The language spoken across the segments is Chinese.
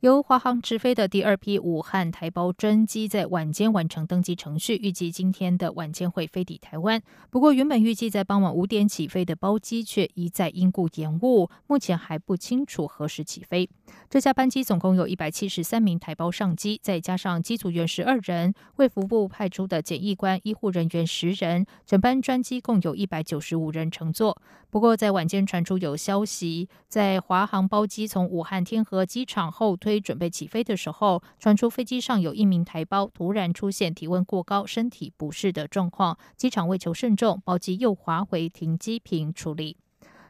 由华航直飞的第二批武汉台胞专机在晚间完成登机程序，预计今天的晚间会飞抵台湾。不过，原本预计在傍晚五点起飞的包机却一再因故延误，目前还不清楚何时起飞。这架班机总共有一百七十三名台胞上机，再加上机组员十二人，为服部派出的检疫官、医护人员十人，整班专机共有一百九十五人乘坐。不过，在晚间传出有消息，在华航包机从武汉天河机场后推。飞准备起飞的时候，传出飞机上有一名台胞突然出现体温过高、身体不适的状况，机场为求慎重，包机又滑回停机坪处理。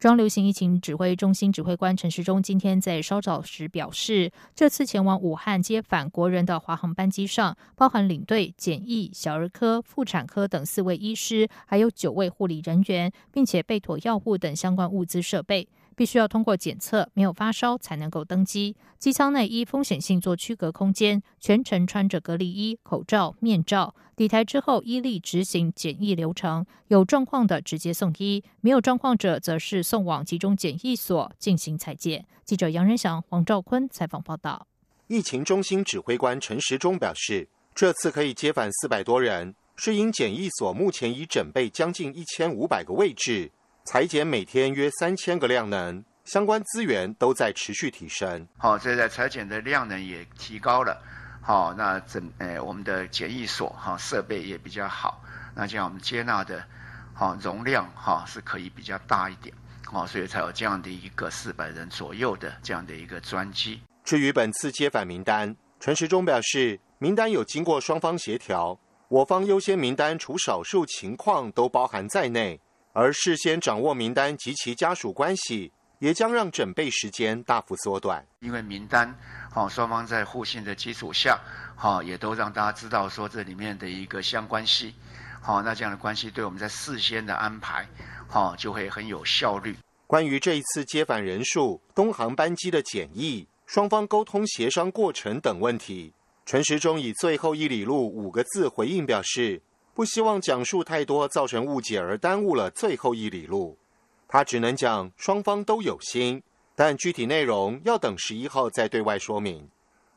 中流行疫情指挥中心指挥官陈时中今天在稍早时表示，这次前往武汉接返国人的华航班机上，包含领队、检疫、小儿科、妇产科等四位医师，还有九位护理人员，并且备妥药物等相关物资设备。必须要通过检测，没有发烧才能够登机。机舱内依风险性做区隔空间，全程穿着隔离衣、口罩、面罩。抵台之后依例执行检疫流程，有状况的直接送医，没有状况者则是送往集中检疫所进行裁剪。记者杨仁祥、黄兆坤采访报道。疫情中心指挥官陈时中表示，这次可以接返四百多人，是因检疫所目前已准备将近一千五百个位置。裁减每天约三千个量能，相关资源都在持续提升。好，这在裁减的量能也提高了。好，那整诶我们的检疫所哈设备也比较好，那这样我们接纳的哈容量哈是可以比较大一点。好，所以才有这样的一个四百人左右的这样的一个专机。至于本次接返名单，陈时中表示，名单有经过双方协调，我方优先名单除少数情况都包含在内。而事先掌握名单及其家属关系，也将让准备时间大幅缩短。因为名单，好，双方在互信的基础下，好，也都让大家知道说这里面的一个相关系，好，那这样的关系对我们在事先的安排，好，就会很有效率。关于这一次接返人数、东航班机的检疫、双方沟通协商过程等问题，陈时中以最后一里路五个字回应表示。不希望讲述太多，造成误解而耽误了最后一里路。他只能讲双方都有心，但具体内容要等十一号再对外说明。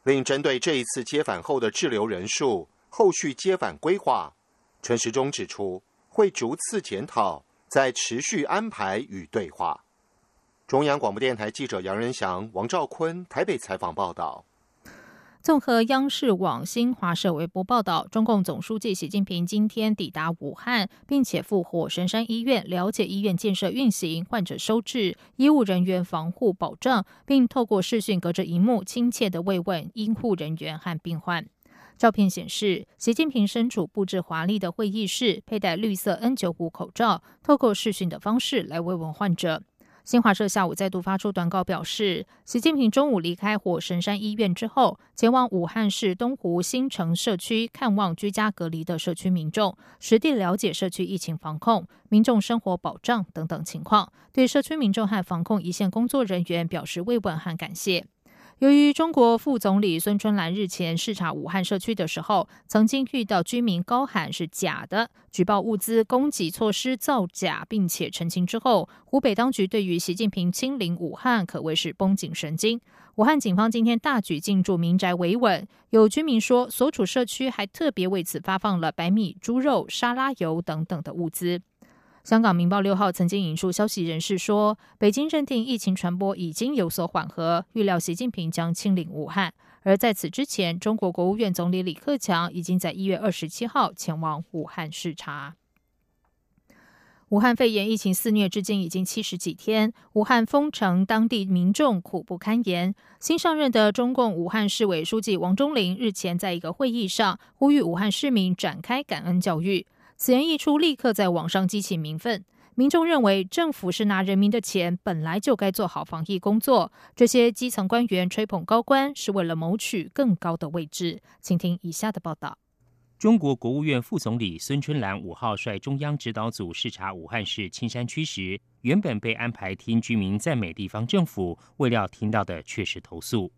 另针对这一次接返后的滞留人数，后续接返规划，陈时中指出会逐次检讨，再持续安排与对话。中央广播电台记者杨仁祥、王兆坤台北采访报道。综合央视网、新华社微博报道，中共总书记习近平今天抵达武汉，并且赴火神山医院了解医院建设运行、患者收治、医务人员防护保障，并透过视讯隔着荧幕亲切的慰问医护人员和病患。照片显示，习近平身处布置华丽的会议室，佩戴绿色 N95 口罩，透过视讯的方式来慰问患者。新华社下午再度发出短稿，表示，习近平中午离开火神山医院之后，前往武汉市东湖新城社区看望居家隔离的社区民众，实地了解社区疫情防控、民众生活保障等等情况，对社区民众和防控一线工作人员表示慰问和感谢。由于中国副总理孙春兰日前视察武汉社区的时候，曾经遇到居民高喊是假的，举报物资供给措施造假，并且澄清之后，湖北当局对于习近平亲临武汉可谓是绷紧神经。武汉警方今天大举进驻民宅维稳，有居民说，所处社区还特别为此发放了白米、猪肉、沙拉油等等的物资。香港《明报》六号曾经引述消息人士说，北京认定疫情传播已经有所缓和，预料习近平将亲临武汉。而在此之前，中国国务院总理李克强已经在一月二十七号前往武汉视察。武汉肺炎疫情肆虐至今已经七十几天，武汉封城，当地民众苦不堪言。新上任的中共武汉市委书记王忠林日前在一个会议上呼吁武汉市民展开感恩教育。此言一出，立刻在网上激起民愤。民众认为政府是拿人民的钱，本来就该做好防疫工作。这些基层官员吹捧高官，是为了谋取更高的位置。请听以下的报道：中国国务院副总理孙春兰五号率中央指导组视察武汉市青山区时，原本被安排听居民赞美地方政府，未料听到的却是投诉。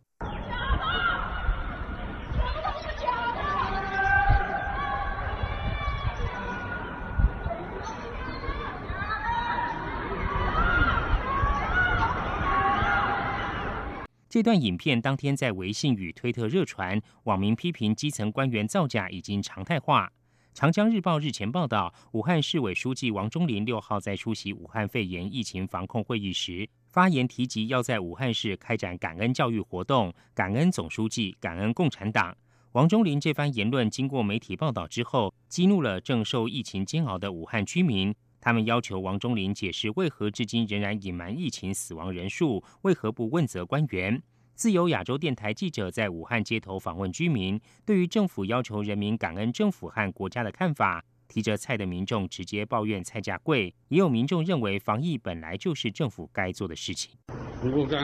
这段影片当天在微信与推特热传，网民批评基层官员造假已经常态化。长江日报日前报道，武汉市委书记王忠林六号在出席武汉肺炎疫情防控会议时，发言提及要在武汉市开展感恩教育活动，感恩总书记，感恩共产党。王忠林这番言论经过媒体报道之后，激怒了正受疫情煎熬的武汉居民。他们要求王忠林解释为何至今仍然隐瞒疫情死亡人数，为何不问责官员？自由亚洲电台记者在武汉街头访问居民，对于政府要求人民感恩政府和国家的看法，提着菜的民众直接抱怨菜价贵，也有民众认为防疫本来就是政府该做的事情。不用感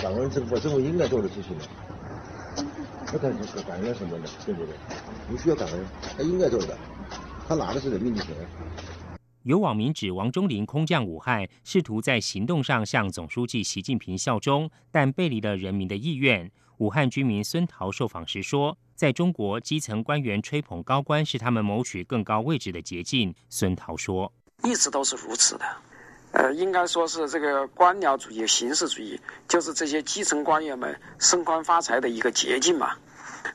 感恩政府，政府应该做的事情。他感恩什么的，对不对？不需要感恩，他应该做的。他拿的是人民的钱。有网民指王忠林空降武汉，试图在行动上向总书记习近平效忠，但背离了人民的意愿。武汉居民孙桃受访时说：“在中国，基层官员吹捧高官是他们谋取更高位置的捷径。”孙桃说：“一直都是如此的，呃，应该说是这个官僚主义、形式主义，就是这些基层官员们升官发财的一个捷径嘛。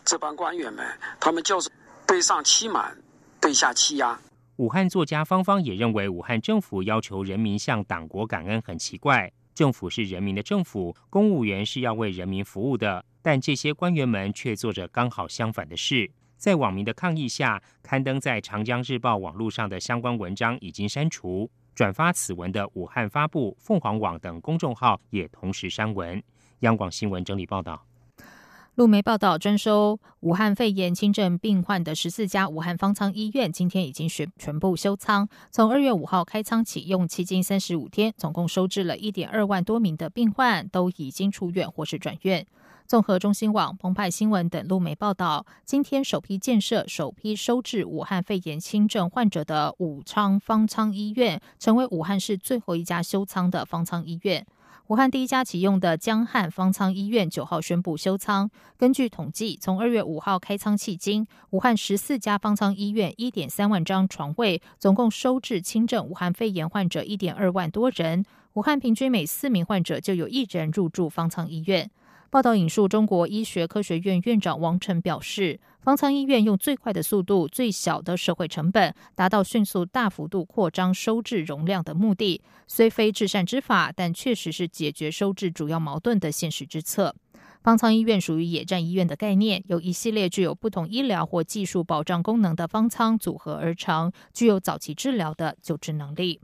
这帮官员们，他们就是对上欺瞒，对下欺压。”武汉作家芳芳也认为，武汉政府要求人民向党国感恩很奇怪。政府是人民的政府，公务员是要为人民服务的，但这些官员们却做着刚好相反的事。在网民的抗议下，刊登在《长江日报》网络上的相关文章已经删除，转发此文的武汉发布、凤凰网等公众号也同时删文。央广新闻整理报道。路媒报道，专收武汉肺炎轻症病患的十四家武汉方舱医院，今天已经全全部休舱。从二月五号开仓启用，迄今三十五天，总共收治了一点二万多名的病患，都已经出院或是转院。综合中新网、澎湃新闻等路媒报道，今天首批建设、首批收治武汉肺炎轻症患者的武昌方舱医院，成为武汉市最后一家休舱的方舱医院。武汉第一家启用的江汉方舱医院九号宣布休舱。根据统计，从二月五号开仓迄今，武汉十四家方舱医院一点三万张床位，总共收治轻症武汉肺炎患者一点二万多人。武汉平均每四名患者就有一人入住方舱医院。报道引述中国医学科学院院长王晨表示，方舱医院用最快的速度、最小的社会成本，达到迅速大幅度扩张收治容量的目的，虽非至善之法，但确实是解决收治主要矛盾的现实之策。方舱医院属于野战医院的概念，由一系列具有不同医疗或技术保障功能的方舱组合而成，具有早期治疗的救治能力。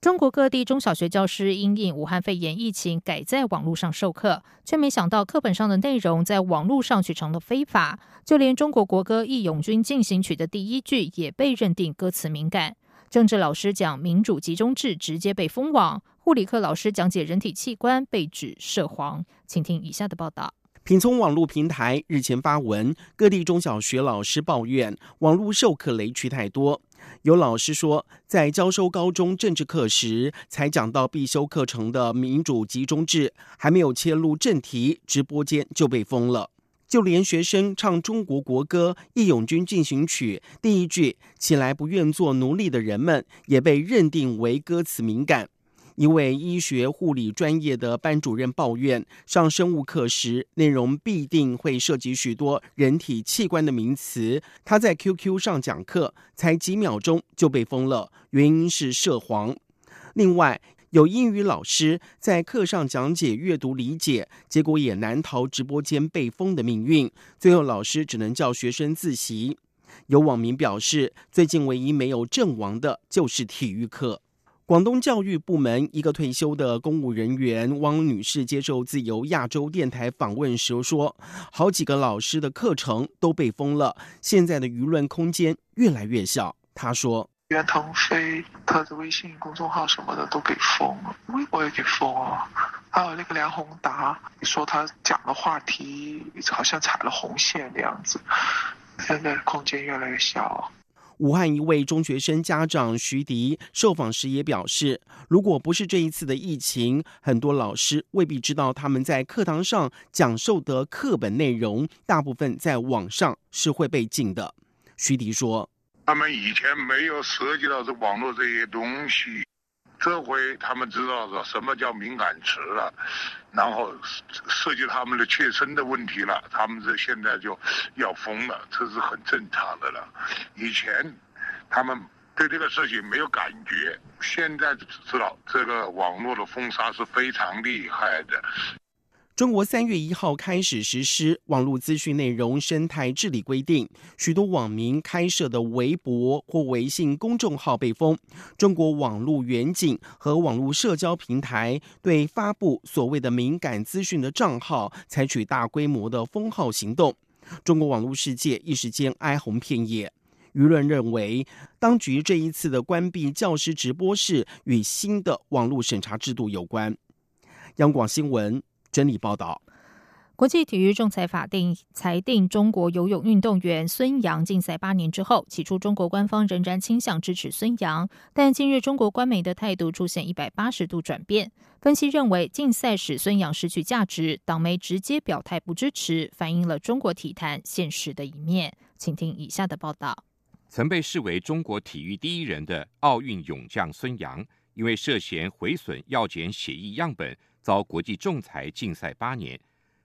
中国各地中小学教师因应武汉肺炎疫情，改在网络上授课，却没想到课本上的内容在网络上却成了非法。就连中国国歌《义勇军进行曲》的第一句也被认定歌词敏感。政治老师讲民主集中制，直接被封网；护理课老师讲解人体器官，被指涉黄。请听以下的报道。品聪网络平台日前发文，各地中小学老师抱怨网络授课雷区太多。有老师说，在教授高中政治课时，才讲到必修课程的民主集中制，还没有切入正题，直播间就被封了。就连学生唱中国国歌《义勇军进行曲》第一句“起来，不愿做奴隶的人们”，也被认定为歌词敏感。一位医学护理专业的班主任抱怨，上生物课时内容必定会涉及许多人体器官的名词。他在 QQ 上讲课，才几秒钟就被封了，原因是涉黄。另外，有英语老师在课上讲解阅读理解，结果也难逃直播间被封的命运。最后，老师只能叫学生自习。有网民表示，最近唯一没有阵亡的就是体育课。广东教育部门一个退休的公务人员汪女士接受自由亚洲电台访问时说：“好几个老师的课程都被封了，现在的舆论空间越来越小。”她说：“袁腾飞他的微信公众号什么的都给封了，微博也给封了，还有那个梁宏达，你说他讲的话题好像踩了红线的样子，现在空间越来越小。”武汉一位中学生家长徐迪受访时也表示，如果不是这一次的疫情，很多老师未必知道他们在课堂上讲授的课本内容，大部分在网上是会被禁的。徐迪说：“他们以前没有涉及到这网络这些东西，这回他们知道了什么叫敏感词了，然后涉及他们的切身的问题了，他们这现在就要疯了，这是很正常的了。以前他们对这个事情没有感觉，现在知道这个网络的封杀是非常厉害的。”中国三月一号开始实施网络资讯内容生态治理规定，许多网民开设的微博或微信公众号被封。中国网络远景和网络社交平台对发布所谓的敏感资讯的账号采取大规模的封号行动。中国网络世界一时间哀鸿遍野，舆论认为，当局这一次的关闭教师直播室与新的网络审查制度有关。央广新闻。整理报道：国际体育仲裁法定裁定中国游泳运动员孙杨禁赛八年之后，起初中国官方仍然倾向支持孙杨，但近日中国官媒的态度出现一百八十度转变。分析认为，禁赛使孙杨失去价值，党媒直接表态不支持，反映了中国体坛现实的一面。请听以下的报道：曾被视为中国体育第一人的奥运泳将孙杨，因为涉嫌毁损药检血液样本。遭国际仲裁禁赛八年。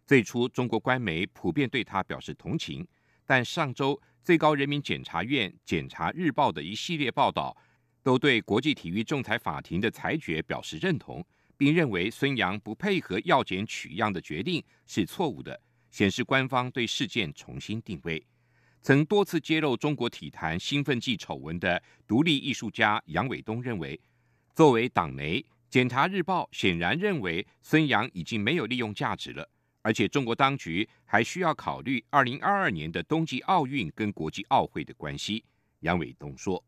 最初，中国官媒普遍对他表示同情，但上周最高人民检察院《检察日报》的一系列报道，都对国际体育仲裁法庭的裁决表示认同，并认为孙杨不配合药检取样的决定是错误的，显示官方对事件重新定位。曾多次揭露中国体坛兴奋剂丑闻的独立艺术家杨伟东认为，作为党媒。检察日报显然认为孙杨已经没有利用价值了，而且中国当局还需要考虑二零二二年的冬季奥运跟国际奥会的关系。杨伟东说：“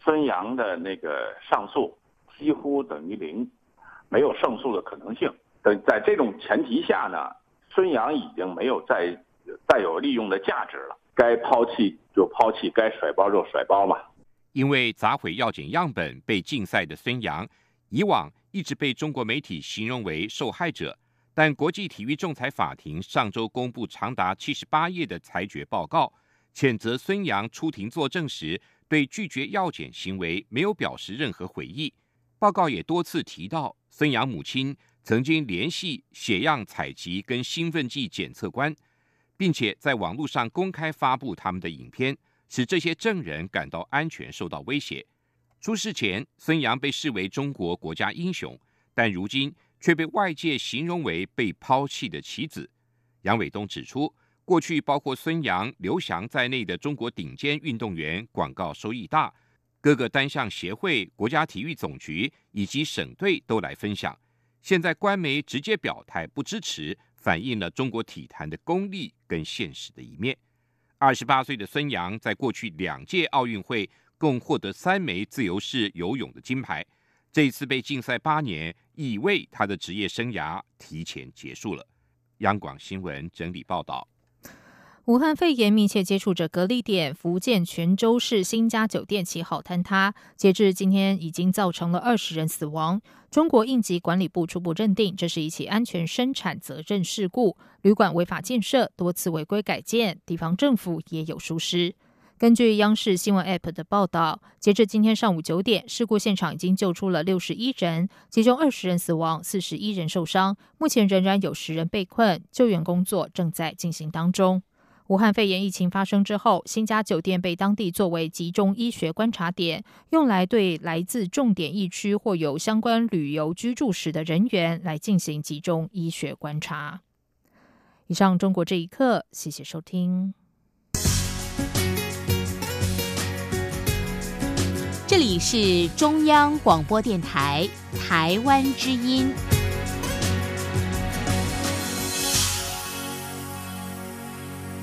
孙杨的那个上诉几乎等于零，没有胜诉的可能性。等在这种前提下呢，孙杨已经没有再再有利用的价值了，该抛弃就抛弃，该甩包就甩包嘛。因为砸毁药检样本被禁赛的孙杨。”以往一直被中国媒体形容为受害者，但国际体育仲裁法庭上周公布长达七十八页的裁决报告，谴责孙杨出庭作证时对拒绝药检行为没有表示任何悔意。报告也多次提到，孙杨母亲曾经联系血样采集跟兴奋剂检测官，并且在网络上公开发布他们的影片，使这些证人感到安全受到威胁。出事前，孙杨被视为中国国家英雄，但如今却被外界形容为被抛弃的棋子。杨伟东指出，过去包括孙杨、刘翔在内的中国顶尖运动员广告收益大，各个单项协会、国家体育总局以及省队都来分享。现在官媒直接表态不支持，反映了中国体坛的功利跟现实的一面。二十八岁的孙杨在过去两届奥运会。共获得三枚自由式游泳的金牌，这次被禁赛八年，已为他的职业生涯提前结束了。央广新闻整理报道。武汉肺炎密切接触者隔离点福建泉州市新家酒店起好坍塌，截至今天已经造成了二十人死亡。中国应急管理部初步认定，这是一起安全生产责任事故，旅馆违法建设，多次违规改建，地方政府也有疏失。根据央视新闻 App 的报道，截至今天上午九点，事故现场已经救出了六十一人，其中二十人死亡，四十一人受伤，目前仍然有十人被困，救援工作正在进行当中。武汉肺炎疫情发生之后，新家酒店被当地作为集中医学观察点，用来对来自重点疫区或有相关旅游居住史的人员来进行集中医学观察。以上，中国这一刻，谢谢收听。这里是中央广播电台台湾之音。